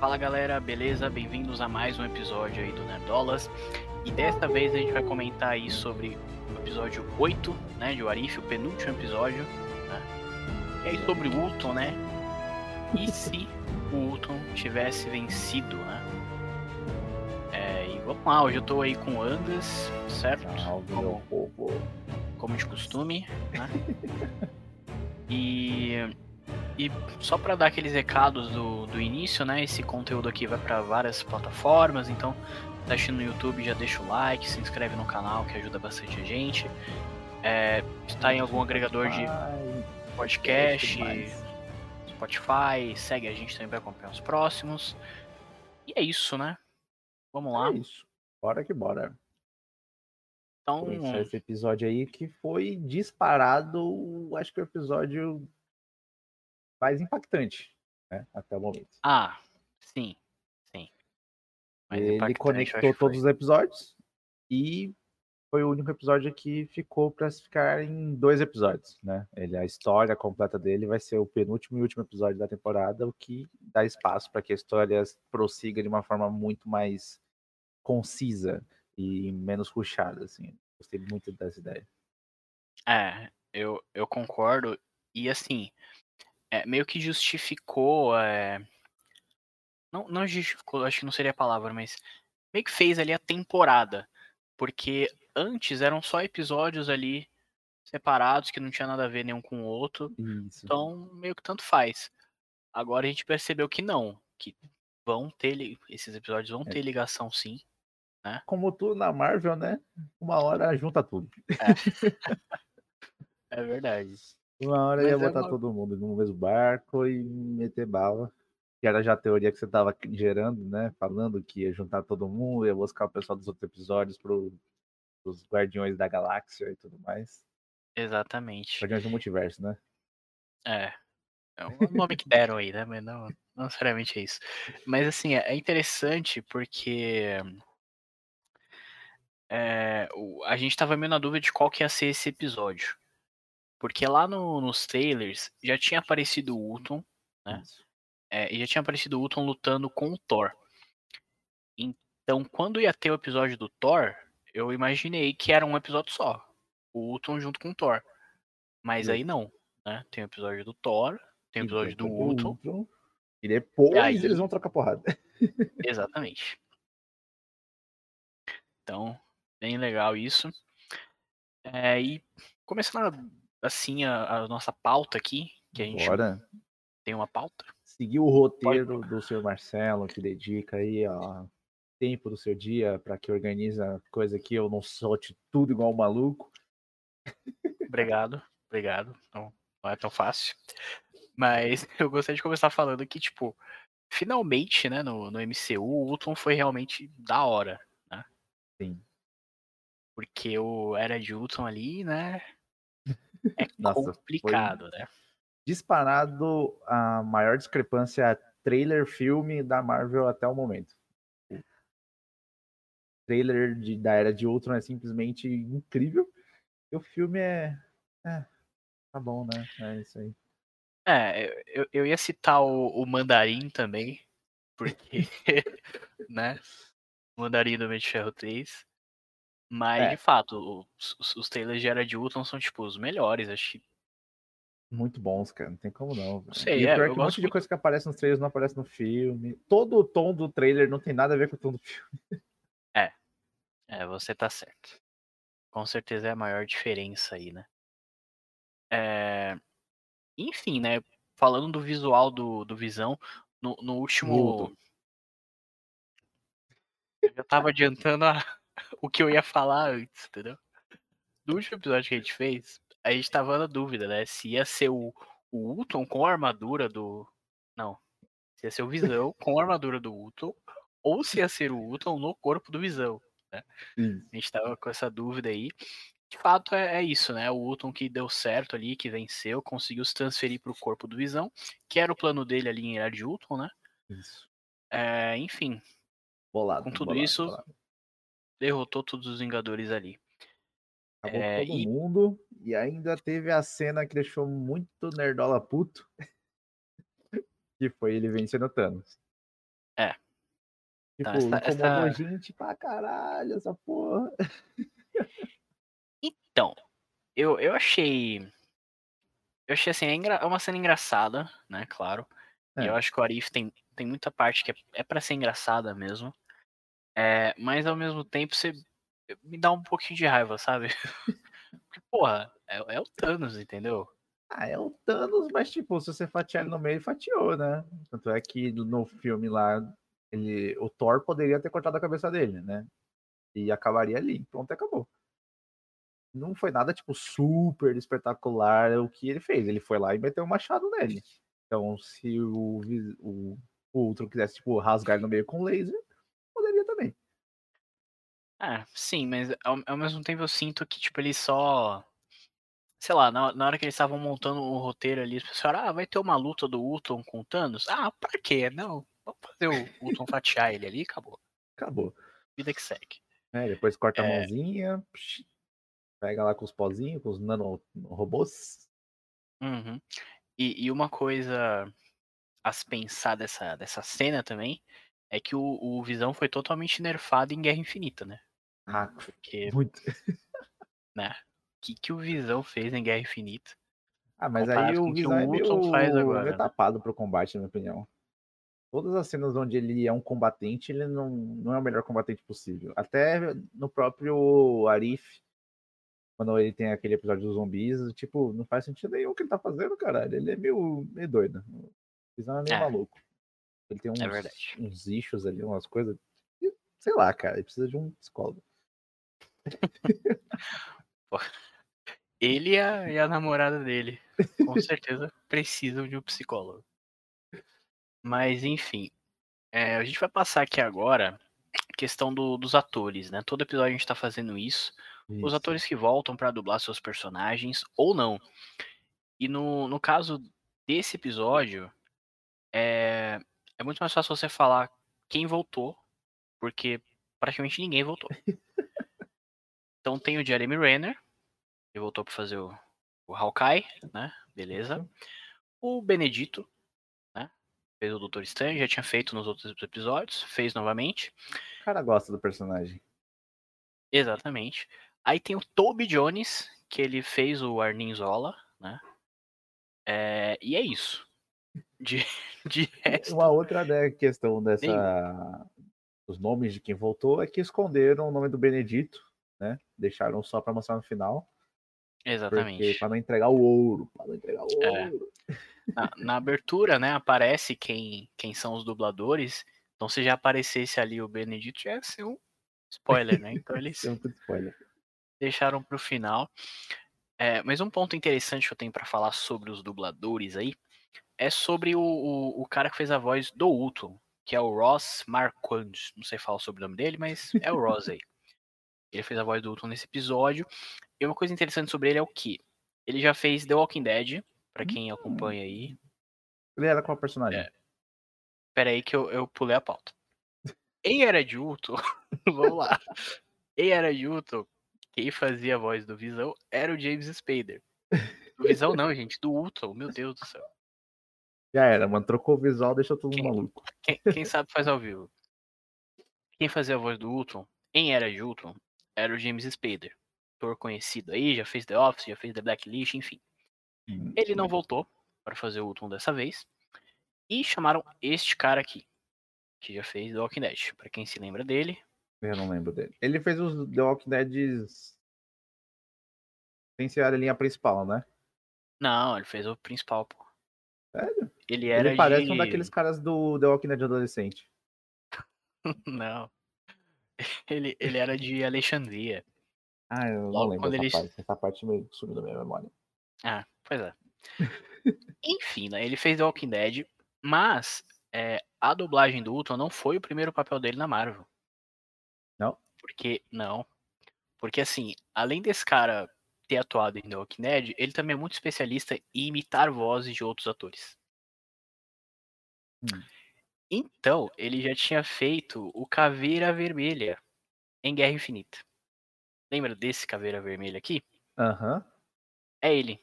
Fala galera, beleza? Bem-vindos a mais um episódio aí do Nerdolas. E desta vez a gente vai comentar aí sobre o episódio 8, né, de Warif, o penúltimo episódio, né? E aí sobre o Ulton, né? E se o Ulton tivesse vencido, né? É, e vamos lá, hoje eu tô aí com o Andas, certo? Como- como de costume, né? E, e só para dar aqueles recados do, do início, né? Esse conteúdo aqui vai para várias plataformas, então tá assistindo no YouTube, já deixa o like, se inscreve no canal que ajuda bastante a gente. É, está em algum agregador de podcast. Spotify, segue a gente também para acompanhar os próximos. E é isso, né? Vamos lá. É isso. Bora que bora. Então, esse episódio aí que foi disparado, acho que o episódio mais impactante, né? Até o momento. ah, sim, sim. Mais Ele conectou todos os episódios e foi o único episódio que ficou para se ficar em dois episódios, né? Ele, a história completa dele vai ser o penúltimo e último episódio da temporada, o que dá espaço para que a história prossiga de uma forma muito mais concisa e menos rushada, assim. Gostei muito dessa ideia. É, eu, eu concordo. E assim, é, meio que justificou. é, Não, não justificou, acho que não seria a palavra, mas meio que fez ali a temporada. Porque antes eram só episódios ali separados que não tinha nada a ver nenhum com o outro. Isso. Então, meio que tanto faz. Agora a gente percebeu que não. Que vão ter. Esses episódios vão É. ter ligação sim. Como tudo na Marvel, né? Uma hora junta tudo. É verdade. Uma hora Mas ia é botar todo mundo no mesmo barco e meter bala. Que era já a teoria que você tava gerando, né? Falando que ia juntar todo mundo, ia buscar o pessoal dos outros episódios pro, pros Guardiões da Galáxia e tudo mais. Exatamente. Guardiões do Multiverso, né? É. É o nome que deram aí, né? Mas não, não necessariamente é isso. Mas assim, é é interessante porque é, a gente tava meio na dúvida de qual que ia ser esse episódio. Porque lá no- nos trailers já tinha aparecido o Ultron, né? É, e já tinha aparecido o Ultron lutando com o Thor. Então, quando ia ter o episódio do Thor, eu imaginei que era um episódio só. O Ultron junto com o Thor. Mas Sim. aí não, né? Tem o episódio do Thor, tem o episódio do Ultron. E depois E aí- eles vão trocar porrada. Exatamente. Então, bem legal isso. É, e começando a- assim a, a nossa pauta aqui, que a gente Bora tem uma pauta. seguir o roteiro do seu Marcelo, que dedica aí, ó, tempo do seu dia para que organiza coisa que eu não solte tudo igual um maluco. Obrigado, obrigado. Não, não é tão fácil. Mas eu gostaria de começar falando que, tipo, finalmente, né, no, no MCU, o Ultron foi realmente da hora, né? Sim. Porque o Era de Ultron ali, né? É Nossa, complicado, né? disparado a maior discrepância trailer filme da Marvel até o momento. O trailer de, da Era de Ultron é simplesmente incrível. E o filme é. É, tá bom, né? É isso aí. É, eu, eu ia citar o, o Mandarim também, porque, né? O Mandarim do Homem de Ferro 3. Mas, É. de fato, os, os, trailers de Era de Ultron são, tipo, os melhores. Acho que Muito bons, cara. Não tem como não. sei, e é, pior é que um monte de coisa que aparece nos trailers não aparece no filme. Todo o tom do trailer não tem nada a ver com o tom do filme. É, você tá certo. Com certeza é a maior diferença aí, né? É... Enfim, né? Falando do visual do, do Visão, no, no último. Mudo. Eu já tava adiantando a- o que eu ia falar antes, entendeu? No último episódio que a gente fez, a gente tava na dúvida, né? Se ia ser o, o Ultron com a armadura do. Não. Se ia ser o Visão com a armadura do Ultron, ou se ia ser o Ultron no corpo do Visão. Isso. A gente tava com essa dúvida aí. De fato, é, é isso, né? O Ultron que deu certo ali, que venceu, conseguiu se transferir pro corpo do Visão, que era o plano dele ali em Era de Ultron, né? Isso. É, enfim, Bolado. Com tudo bolado, isso, bolado. Derrotou todos os Vingadores ali. Acabou É, todo e- mundo. E ainda teve a cena que deixou muito nerdola puto. que foi ele vencendo o Thanos. É. Tipo, Tá, essa- incomodou essa- gente pra caralho essa porra. Então, eu, eu achei. Eu achei assim, é, engra- é uma cena engraçada, né? Claro. E É. eu acho que o Arif tem, tem muita parte que é, é para ser engraçada mesmo. É, mas ao mesmo tempo você me dá um pouquinho de raiva, sabe? Porque, porra, é, é o Thanos, entendeu? Ah, é o Thanos, mas tipo, se você fatiar ele no meio, fatiou, né? Tanto é que no filme lá, ele, o Thor poderia ter cortado a cabeça dele, né? E acabaria ali. Pronto, acabou. Não foi nada, tipo, super espetacular o que ele fez. Ele foi lá e meteu um machado nele. Então, se o, o, o quisesse, tipo, rasgar ele no meio com laser. Ah, sim, mas ao, ao mesmo tempo eu sinto que, tipo, ele só. Sei lá, na, na hora que eles estavam montando o roteiro ali, eles pensaram, ah, vai ter uma luta do Ultron com o Thanos? Ah, pra quê? Não, vamos fazer o Ultron fatiar ele ali e acabou. Acabou. Vida que segue. É, depois corta a É. mãozinha, psh, pega lá com os pozinhos, com os nanorobôs. Uhum. E, e uma coisa a se pensar dessa, dessa cena também é que o, o Visão foi totalmente nerfado em Guerra Infinita, né? Ah, Porque, muito. né? O que, que o Visão fez em Guerra Infinita? Ah, mas aí o Visão é o meio, Ultron faz agora, meio né? tapado pro combate, na minha opinião. Todas as cenas onde ele é um combatente, ele não, não é o melhor combatente possível. Até no próprio Arif, quando ele tem aquele episódio dos zumbis, tipo, não faz sentido nenhum o que ele tá fazendo, caralho. Ele é meio, meio doido. O Visão é meio É. maluco. Ele tem uns, verdade. uns issues ali, umas coisas. Sei lá, cara, ele precisa de um psicólogo. Ele e a, e a namorada dele, com certeza, precisam de um psicólogo. Mas, enfim, é, a gente vai passar aqui agora a questão do- dos atores, né? Todo episódio a gente tá fazendo isso. Os Isso. atores que voltam pra dublar seus personagens ou não. E no, no caso desse episódio, é, é muito mais fácil você falar quem voltou, porque praticamente ninguém voltou. Então tem o Jeremy Renner, que voltou pra fazer o, o Hawkeye, né? Beleza. O Benedito, né? Fez o Doutor Estranho, já tinha feito nos outros episódios, fez novamente. O cara gosta do personagem. Exatamente. Aí tem o Toby Jones, que ele fez o Arnim Zola, né? É, e é isso. De, de resto. Uma outra né, questão dessa. Os nomes de quem voltou é que esconderam o nome do Benedito, né? Deixaram só pra mostrar no final. Exatamente. para não entregar o ouro. Pra não entregar o É. ouro. Na, na abertura, né, aparece quem, quem são os dubladores. Então, se já aparecesse ali o Benedito, já ia ser um spoiler, né? Então, eles um deixaram pro final. É, mas um ponto interessante que eu tenho pra falar sobre os dubladores aí é sobre o, o, o cara que fez a voz do Ultron, que é o Ross Marquand. Não sei falar sobre o nome dele, mas é o Ross aí. Ele fez a voz do Ultron nesse episódio. E uma coisa interessante sobre ele é o que? Ele já fez The Walking Dead, pra quem acompanha aí. Ele era qual personagem? É. Pera aí que eu, eu pulei a pauta. Em Era de Ultron, vamos lá. Em Era de Ultron, quem fazia a voz do Visão era o James Spader. Do Visão não, gente, do Ultron, meu Deus do céu. Já era, mano. Trocou o visual, deixou todo Quem? mundo maluco. Quem, quem sabe faz ao vivo. Quem fazia a voz do Ultron, em Era de Ultron, era o James Spader. Ator conhecido aí, já fez The Office, já fez The Blacklist, enfim. Hum, Ele não voltou para fazer o Ultron dessa vez. E chamaram este cara aqui, que já fez The Walking Dead. Pra quem se lembra dele, Eu não lembro dele. Ele fez os The Walking Dead sem ser a linha principal, né? Não, ele fez o principal, pô. Sério? Ele era Ele parece de... um daqueles caras do The Walking Dead adolescente. Não. Ele, ele era de Alexandria. Ah, eu não Logo lembro quando dessa eles- parte. Essa parte meio que sumiu da minha memória. Ah, pois é. Enfim, né? Ele fez The Walking Dead, mas é, a dublagem do Ultron não foi o primeiro papel dele na Marvel. Não? Porque, não. Porque assim, além desse cara ter atuado em The Walking Dead, ele também é muito especialista em imitar vozes de outros atores. Hum. Então, ele já tinha feito o Caveira Vermelha em Guerra Infinita. Lembra desse Caveira Vermelha aqui? Aham. É ele.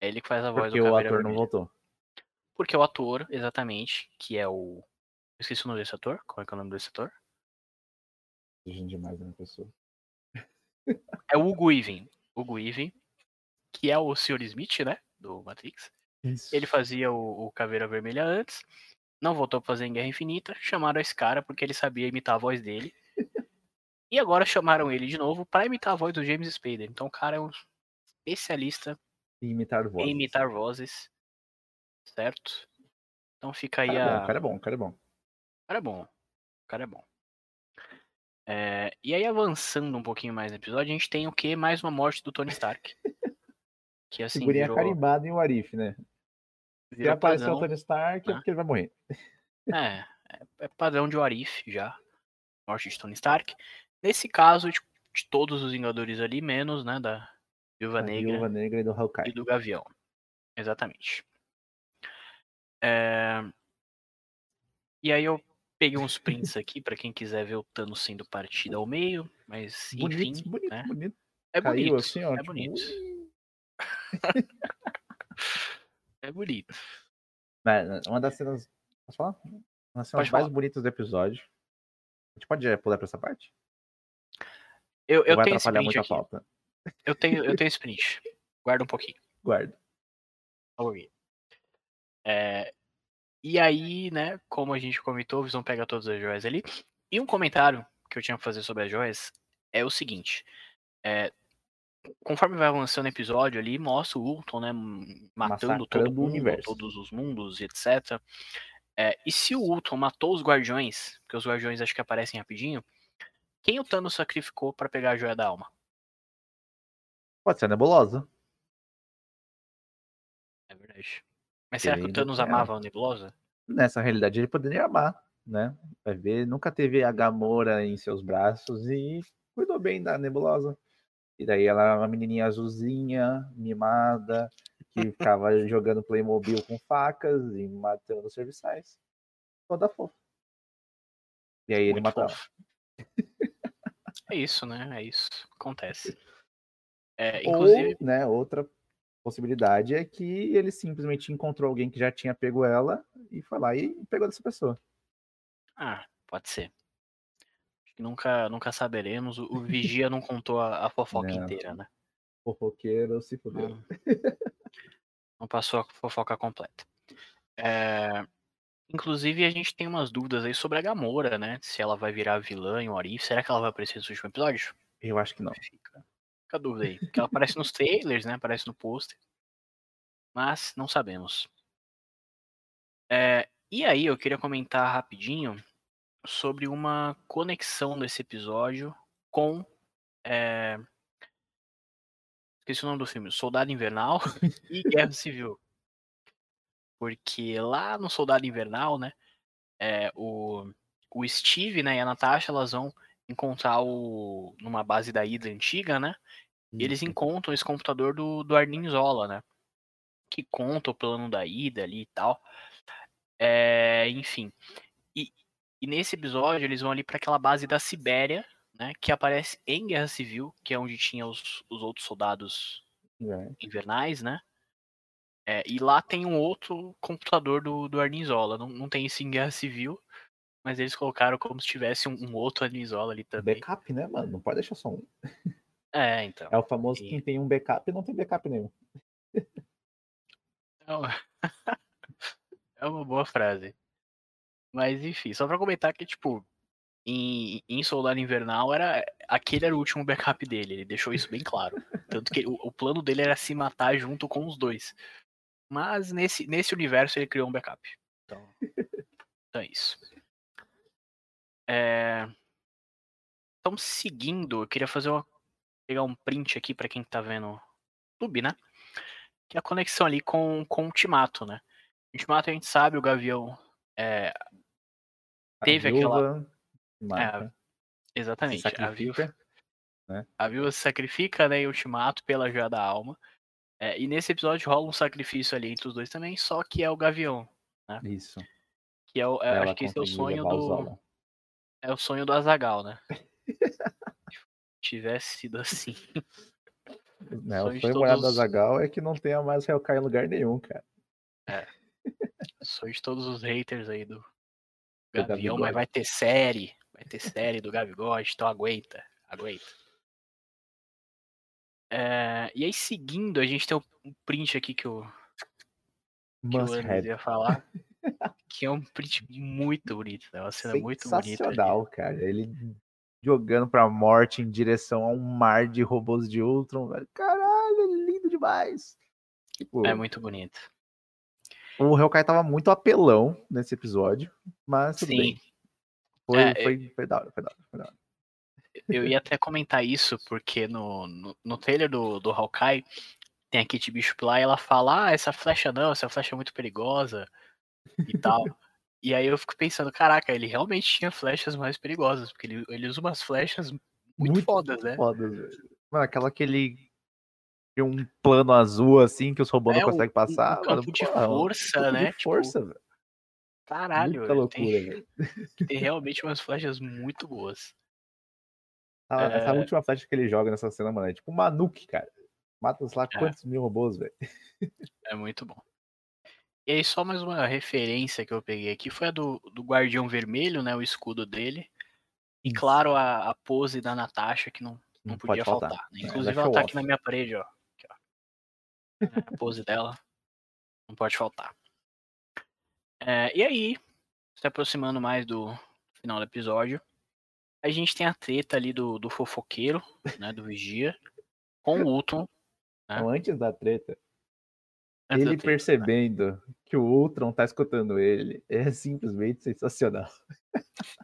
É ele que faz a voz Porque do o Caveira ator não Vermelha. voltou. Porque o ator, exatamente, que é o Esqueci o nome desse ator. Qual é, que é o nome desse ator? Gente demais na pessoa. É o Hugo Weaving. Hugo Weaving, que é o Sr. Smith, né? Do Matrix. Isso. Ele fazia o, o Caveira Vermelha antes. Não voltou pra fazer em Guerra Infinita. Chamaram esse cara porque ele sabia imitar a voz dele. e agora chamaram ele de novo para imitar a voz do James Spader. Então o cara é um especialista E imitar vozes. em imitar vozes. Certo? Então fica aí cara é bom, a. o cara é bom, o cara é bom. O cara é bom. Cara é bom. É, e aí, avançando um pouquinho mais no episódio, a gente tem o que? Mais uma morte do Tony Stark. Que assim, Figurinha virou, carimbada em Warif, né? Se virou apareceu o. Tony Stark, é né? porque ele vai morrer. É, é- é padrão de Warif já. Morte de Tony Stark. Nesse caso, de, de todos os Vingadores ali, menos, né, da Viúva Negra Viúva Negra e do e Hawkeye. do Gavião. Exatamente. É, E aí eu peguei uns prints aqui pra quem quiser ver o Thanos sendo partido ao meio, mas enfim, Bonito, bonito, né? bonito. É Caiu bonito, assim, ó. é tipo, bonito. é bonito. Mano, uma das cenas. Posso falar? Uma das cenas Pode mais falar. bonitas do episódio. A gente pode pular pra essa parte? Eu, eu vai tenho atrapalhar print muito a aqui. Eu tenho, eu tenho esse print. Guarda um pouquinho. Guarda. É, e aí, né, como a gente comentou, o Visão pega todas as joias ali. E um comentário que eu tinha pra fazer sobre as joias é o seguinte. é, conforme vai avançando o episódio ali, mostra o Ultron, né, matando todo mundo, universo. todos os mundos, e etc. É, e se o Ultron matou os Guardiões, porque os Guardiões acho que aparecem rapidinho, quem o Thanos sacrificou pra pegar a joia da alma? Pode ser a nebulosa. É verdade. Mas será que o Thanos é. amava a Nebulosa? Nessa realidade ele poderia amar, né? Vai ver, nunca teve a Gamora em seus braços e cuidou bem da nebulosa. E daí ela era uma menininha azulzinha, mimada, que ficava jogando Playmobil com facas e matando os serviçais. Toda fofa. E aí ele Muito matou fofo. É isso, né? É isso. Acontece. É, Ou, inclusive, né, outra possibilidade é que ele simplesmente encontrou alguém que já tinha pego ela e foi lá e pegou dessa pessoa. ah, pode ser. Nunca, nunca saberemos. O, o Vigia não contou a, a fofoca Não. inteira, né? Fofoqueiro se fudeu. Não, não passou a fofoca completa. É, inclusive, a gente tem umas dúvidas aí sobre a Gamora, né? Se ela vai virar vilã em Orif. Será que ela vai aparecer nesse último episódio? Eu acho que não. Fica, fica a dúvida aí. Porque ela aparece nos trailers, né? Aparece no pôster. Mas não sabemos. É, e aí, eu queria comentar rapidinho sobre uma conexão desse episódio com. é, Esqueci o nome do filme. Soldado Invernal e Guerra Civil. Porque lá no Soldado Invernal, né? é, o, o Steve né, e a Natasha elas vão encontrar o. numa base da Hydra antiga, né? E eles Isso. encontram esse computador do, do Arnim Zola, né? Que conta o plano da ida ali e tal. É, enfim. E, nesse episódio eles vão ali para aquela base da Sibéria, né? Que aparece em Guerra Civil, que é onde tinha os, os outros soldados É. invernais, né? É, e lá tem um outro computador do, do Arnizola. Não, não tem isso em Guerra Civil, mas eles colocaram como se tivesse um, um outro Arnizola ali também. Backup, né, mano? Não pode deixar só um. É, então. É o famoso E- quem tem um backup e não tem backup nenhum. É uma- É uma boa frase. Mas enfim, só pra comentar que, tipo, em, em Soldado Invernal, era, aquele era o último backup dele. Ele deixou isso bem claro. Tanto que o, o plano dele era se matar junto com os dois. Mas nesse, nesse universo ele criou um backup. Então, então é isso. É... Então, seguindo, eu queria fazer uma, pegar um print aqui pra quem tá vendo no YouTube, né? Que é a conexão ali com, com o Ultimato, né? Ultimato a gente sabe, o Gavião. É, A Teve aquela- viúva mata, se exatamente. A viúva, sacrifica. a viúva se sacrifica, né? Em Ultimato pela joia da alma. É, e nesse episódio rola um sacrifício ali entre os dois também, só que é o Gavião. Isso. Que é o, é, acho que esse é o sonho do. É o sonho do Azagal, né? Tivesse sido assim. Né, sonho o sonho todos- Zagal é que não tenha mais Hellcat em lugar nenhum, cara. Sonho de todos os haters aí do, Gavião, mas vai ter série. Vai ter série do Gavigode, então aguenta. Aguenta. É, e aí, seguindo, a gente tem um print aqui que o, que o Anderson ia falar. que é um print muito bonito, né? Uma cena muito bonita. Sensacional, cara. Ele jogando pra morte em direção a um mar de robôs de Ultron, velho. Caralho, é lindo demais. Tipo, é muito bonito. O Hellkai tava muito apelão nesse episódio, mas tudo Sim. bem. Foi, é, foi, foi, da hora, foi da hora, foi da hora. Eu ia até comentar isso, porque no, no, no trailer do, do Hawkeye tem a Kate Bishop lá e ela fala: Ah, essa flecha não, essa flecha é muito perigosa e tal. e aí eu fico pensando: Caraca, ele realmente tinha flechas mais perigosas, porque ele, ele usa umas flechas muito, muito fodas, né? Fodas, velho. Mano, aquela que ele um plano azul assim que os robôs é, não conseguem passar. Um campo de força, um né? De força, tipo, velho. Caralho, Muita loucura, tem, tem realmente umas flechas muito boas. Ah, é... Essa última flecha que ele joga nessa cena, mano, é tipo uma nuke, cara. Mata lá é. quantos mil robôs, velho. É muito bom. E aí, só mais uma referência que eu peguei aqui foi a do, do Guardião Vermelho, né? O escudo dele. E claro, a, a pose da Natasha, que não, não, não podia faltar. faltar né? Inclusive, ela tá aqui na minha parede, ó. A pose dela. Não pode faltar. É, e aí, se aproximando mais do final do episódio, a gente tem a treta ali do, do fofoqueiro, né, do vigia, com o Ultron. Né? Então, antes da treta, antes ele da treta, né? percebendo né? que o Ultron tá escutando ele, é simplesmente sensacional.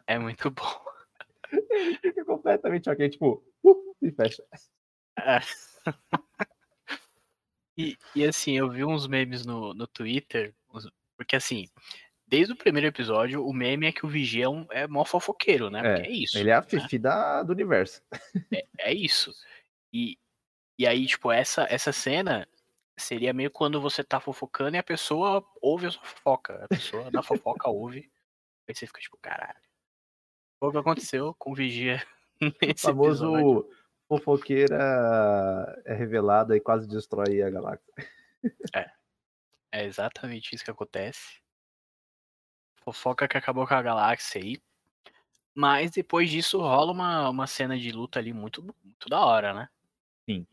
É muito bom. Ele fica completamente ok, tipo, uh, e fecha. É. E, e assim, eu vi uns memes no, no Twitter porque assim, desde o primeiro episódio, o meme é que o Vigia é, um, é mó fofoqueiro, né? É, é isso. Ele é a né? Fifi da, do universo. É, é, isso. E, e aí, tipo, essa, essa cena seria meio quando você tá fofocando e a pessoa ouve a sua fofoca. A pessoa da fofoca ouve. Aí você fica tipo, caralho. O que aconteceu com o Vigia nesse O famoso episódio. Fofoqueira é revelada e quase destrói a galáxia. É. É exatamente isso que acontece. Fofoca que acabou com a galáxia aí. Mas depois disso rola uma, uma cena de luta ali muito, muito da hora, né? Sim.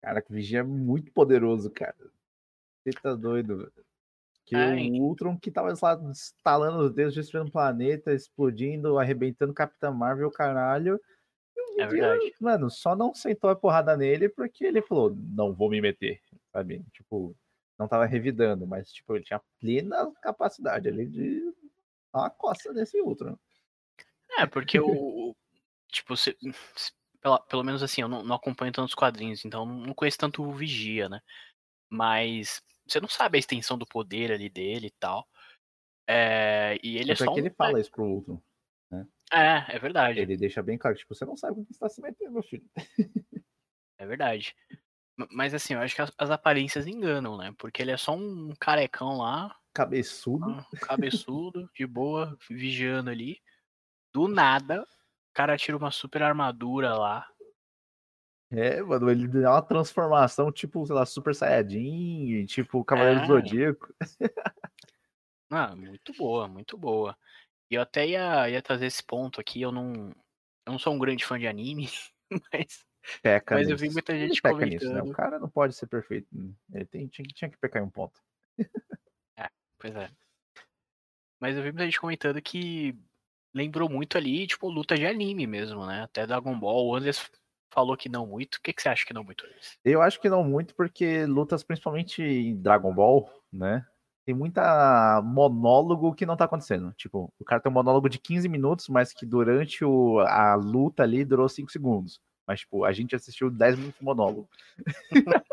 Cara, que Vigia é muito poderoso, cara. Você tá doido, velho. Que é, o Ultron que tava lá instalando os dedos, destruindo o planeta, explodindo, arrebentando Capitã Marvel, caralho. É verdade. Mano, só não sentou a porrada nele porque ele falou, não vou me meter, sabe? Tipo, não estava revidando, mas tipo, ele tinha plena capacidade ali de dar uma costa nesse outro. É, porque o. tipo, se, se, pela, pelo menos assim, eu não, não acompanho tantos quadrinhos, então não conheço tanto o Vigia, né? Mas você não sabe a extensão do poder ali dele e tal. É, e ele é só. que ele fala isso pro Ultron. É, é verdade. Ele deixa bem claro, tipo, você não sabe com que está se metendo, meu filho. É verdade. Mas assim, eu acho que as, as, aparências enganam, né? Porque ele é só um carecão lá. Cabeçudo. Um cabeçudo, de boa, vigiando ali. Do nada, o cara tira uma super armadura lá. É, mano, ele dá uma transformação, tipo, sei lá, Super Saiyajin, tipo Cavaleiro é. do Zodíaco. Ah, muito boa, muito boa. Eu até ia, ia trazer esse ponto aqui, eu não. Eu não sou um grande fã de anime, mas peca Mas nisso. eu vi muita gente peca comentando. Nisso, né? O cara não pode ser perfeito. Ele tem, tinha, tinha que pecar em um ponto. É, pois é. Mas eu vi muita gente comentando que lembrou muito ali, tipo, luta de anime mesmo, né? Até Dragon Ball. O Anderson falou que não muito. O que, que você acha que não muito? Eu acho que não muito, porque lutas principalmente em Dragon Ball, né? Tem muita monólogo que não tá acontecendo. Tipo, o cara tem um monólogo de 15 minutos, mas que durante o, a luta ali durou 5 segundos. Mas, tipo, a gente assistiu 10 minutos de monólogo.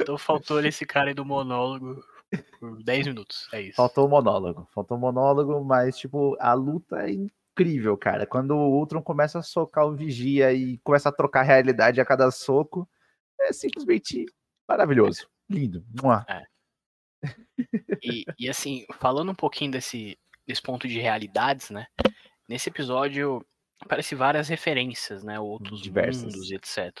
então faltou esse cara aí do monólogo por 10 minutos. É isso. Faltou o monólogo. Faltou o monólogo, mas, tipo, a luta é incrível, cara. Quando o Ultron começa a socar o Vigia e começa a trocar realidade a cada soco, é simplesmente maravilhoso. Lindo. É. E, e, assim, falando um pouquinho desse, desse ponto de realidades, né? Nesse episódio, aparece várias referências, né? Outros Diversas. mundos etc.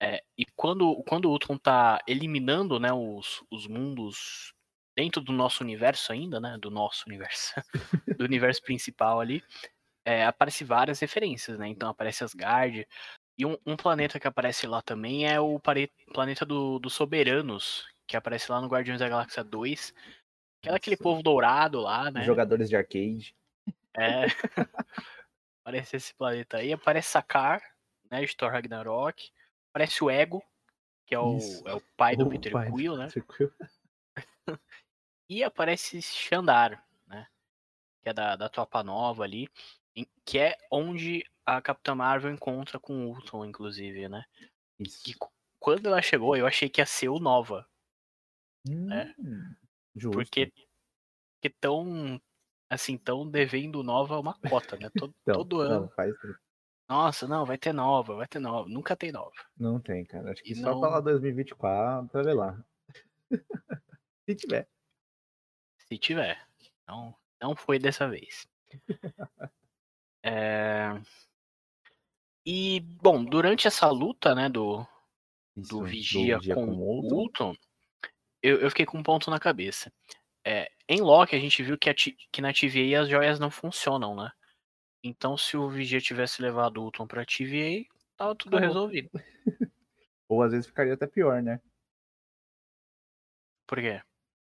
É, e quando, quando o Ultron tá eliminando né, os, os mundos dentro do nosso universo ainda, né? Do nosso universo, do universo principal ali, é, aparece várias referências, né? Então aparece Asgard. E um, um planeta que aparece lá também é o planeta do, dos Soberanos, que aparece lá no Guardiões da Galáxia 2. Que é aquele povo dourado lá, né? Jogadores de arcade. É. aparece esse planeta aí. Aparece Sakar, né? De Thor Ragnarok. Aparece o Ego, que é o, Isso. é o pai do O Peter pai Quill, né? Peter Quill. E aparece Xandar, né? Que é da, da Tropa Nova ali. em- Que é onde a Capitã Marvel encontra com o Ultron, inclusive, né? Isso. E quando ela chegou, eu achei que ia ser o Nova. Hum, justo. Porque que tão assim, tão devendo Nova uma cota, né? Todo, Então, todo não, ano. faz tempo. Nossa, não, vai ter Nova, vai ter Nova. Nunca tem Nova. Não tem, cara. Acho que E só não- pra lá 2024, pra ver lá. Se tiver. Se tiver. Não, não foi dessa vez. É... E, bom, durante essa luta, né, do, Isso, do Vigia, com, o o Ultron. Eu, eu fiquei com um ponto na cabeça. É, em Loki, a gente viu que, a que na TVA as joias não funcionam, né? Então, se o Vigia tivesse levado o Ultron pra TVA, tava tudo Acabou. resolvido. Ou às vezes ficaria até pior, né? Por quê?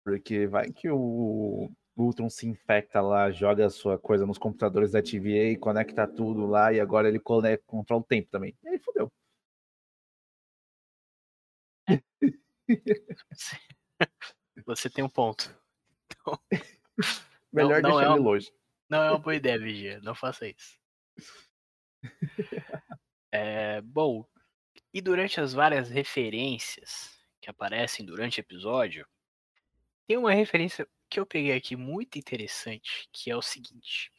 Porque vai que o Ultron se infecta lá, joga a sua coisa nos computadores da TVA, conecta tudo lá e agora ele conecta, controla o tempo também. E aí fodeu. Você tem um ponto. Melhor não deixar é ele uma- longe. Não é uma boa ideia, Vigia. Não faça isso. É, bom, e durante as várias referências que aparecem durante o episódio, tem uma referência que eu peguei aqui muito interessante, que é o seguinte.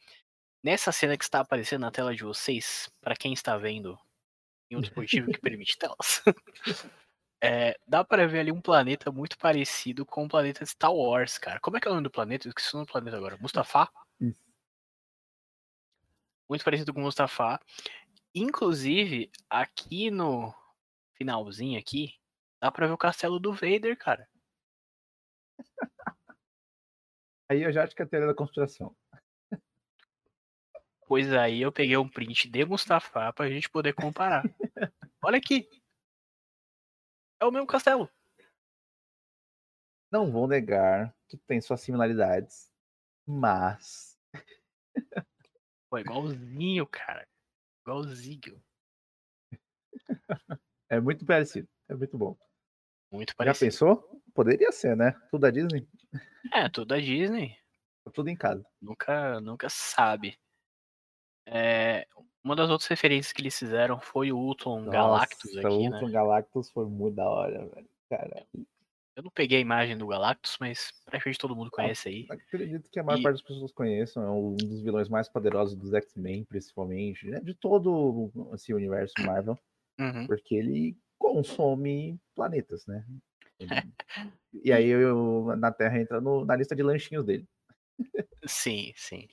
Nessa cena que está aparecendo na tela de vocês, para quem está vendo em um dispositivo que permite telas, é, dá para ver ali um planeta muito parecido com o planeta Star Wars, cara. Como é que é o nome do planeta? Eu esqueci o nome do planeta agora. Mustafá? Isso. muito parecido com o Mustafa. Inclusive, aqui no finalzinho aqui, dá pra ver o castelo do Vader, cara. Aí eu já acho que é a teoria da conspiração. Pois aí eu peguei um print de Mustafa pra gente poder comparar. Olha aqui. É o mesmo castelo. Não vou negar que tem suas similaridades, mas Pô, igualzinho, cara. Igualzinho. é muito parecido. É muito bom. Muito Já parecido. pensou? Poderia ser, né? Tudo da Disney, É, tudo da Disney. tudo em casa. Nunca, nunca sabe. É, uma das outras referências que eles fizeram foi o Ultron Galactus Nossa, aqui, o né? Ultron Galactus foi muito da hora, velho. Cara, Eu não peguei a imagem do Galactus, mas praticamente todo mundo conhece aí. acredito que a maior E- parte das pessoas conheçam. É um dos vilões mais poderosos dos X-Men, principalmente. né? De todo esse universo Marvel. Uhum. Porque ele consome planetas, né? Ele- E aí eu, na Terra entra no- na lista de lanchinhos dele. Sim, sim.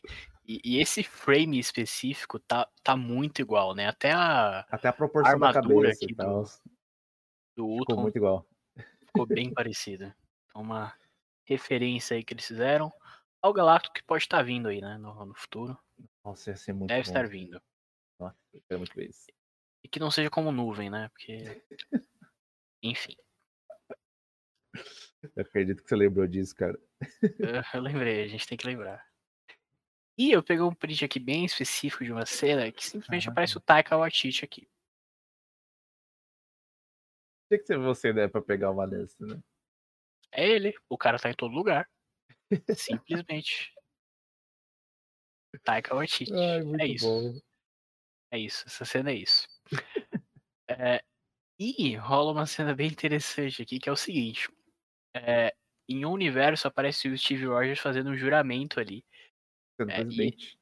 E, e esse frame específico tá, tá muito igual, né? Até a Até a proporção da cabeça aqui tal. do Ficou muito igual. ficou bem parecida. Então, uma referência aí que eles fizeram ao Galactus que pode estar vindo aí, né? No, no futuro. Nossa, ia ser muito Deve bom. estar vindo. Nossa, eu muito ver isso. E que não seja como nuvem, né? Porque. Enfim. Eu acredito que você lembrou disso, cara. Eu, eu lembrei, a gente tem que lembrar. E eu peguei um print aqui bem específico de uma cena que simplesmente Ah. aparece o Taika Waititi aqui. Tinha que ser você, né, pra pegar uma dessa, né? É ele, o cara tá em todo lugar. Simplesmente. Taika Waititi. Ai, é isso. bom. É isso, essa cena é isso. É, e rola uma cena bem interessante aqui, que é o seguinte. É, em um universo aparece o Steve Rogers fazendo um juramento ali. É, e- presidente.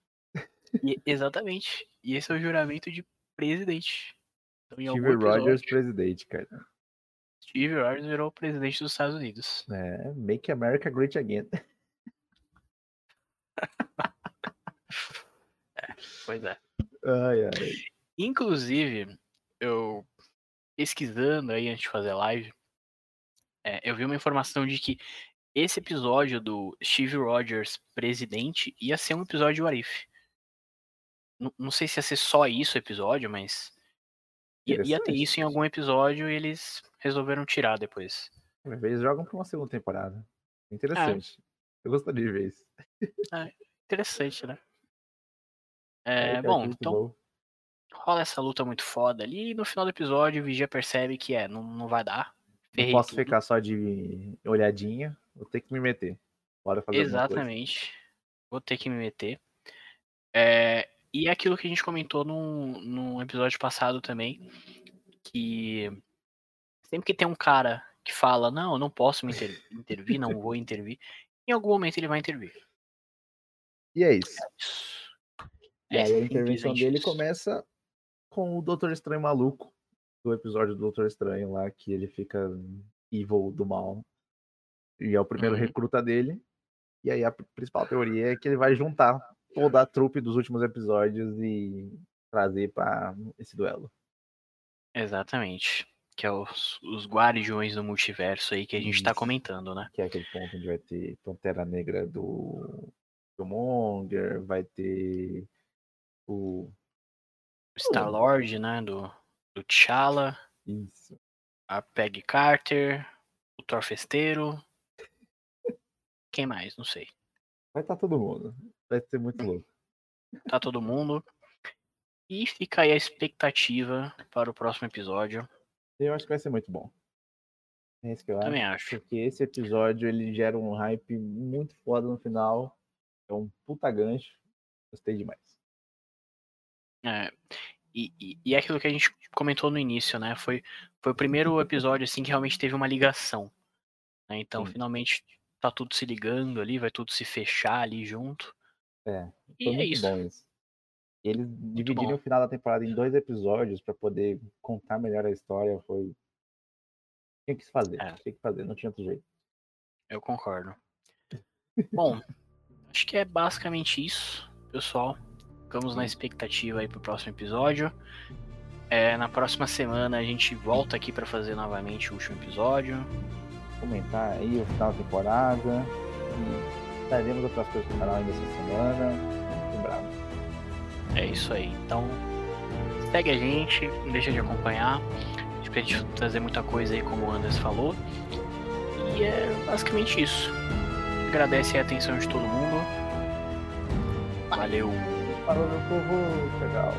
E- exatamente. E esse é o juramento de presidente. Então, Steve Rogers, presidente, cara. Steve Rogers virou o presidente dos Estados Unidos. É, Make America Great Again. Pois é. Ai, ai. Inclusive, eu pesquisando aí antes de fazer a live, é, eu vi uma informação de que esse episódio do Steve Rogers presidente ia ser um episódio Warif. Não, não sei se ia ser só isso o episódio, mas ia, ia ter isso em algum episódio e eles resolveram tirar depois. Eles jogam pra uma segunda temporada. Interessante. Eu gostaria de ver isso. Interessante, né? É, É, bom, então bom. rola essa luta muito foda ali e no final do episódio o Vigia percebe que é, não, não vai dar. Não posso tudo. ficar só de olhadinha. Vou ter que me meter. Bora fazer. Exatamente. Vou ter que me meter. É, e é aquilo que a gente comentou num, num episódio passado também, que sempre que tem um cara que fala, não, eu não posso me inter- intervir, não vou intervir, em algum momento ele vai intervir. E é isso. E É aí a intervenção dele isso. começa com o Doutor Estranho maluco. Do episódio do Doutor Estranho lá, que ele fica evil do mal. E é o primeiro Uhum. recruta dele. E aí a pr- principal teoria é que ele vai juntar toda a trupe dos últimos episódios e trazer pra esse duelo. Exatamente. Que é os, os guardiões do multiverso aí que a gente tá Isso. comentando, né? Que é aquele ponto onde vai ter Pantera Negra do, do Monger, vai ter o. Star-Lord, né? Do, do T'Challa, Isso. a Peggy Carter, o Thor Festeiro. Quem mais? Não sei. Vai estar todo mundo. Vai ser muito louco. Tá todo mundo. E fica aí a expectativa para o próximo episódio. Eu acho que vai ser muito bom. É isso que eu acho. Também acho. Porque esse episódio ele gera um hype muito foda no final. É um puta gancho. Gostei demais. É, e, e, e é aquilo que a gente comentou no início, né? Foi, foi o primeiro episódio assim que realmente teve uma ligação. né? Então, Sim. finalmente tá tudo se ligando ali, vai tudo se fechar ali junto. É, E é muito isso. E eles dividiram bom. o final da temporada em dois episódios pra poder contar melhor a história. Foi. Tinha que se fazer. É. Tinha que fazer, não tinha outro jeito. Eu concordo. Bom, acho que é basicamente isso, pessoal. Ficamos na expectativa aí pro próximo episódio. É, na próxima semana a gente volta aqui para fazer novamente o último episódio. Comentar aí o final da temporada. E traremos outras coisas pro canal ainda essa semana. Muito bravo. É isso aí. Então, segue a gente, não deixa de acompanhar. A gente trazer muita coisa aí, como o Anders falou. E é basicamente isso. Agradece a atenção de todo mundo. Valeu. Falou, meu povo. Legal.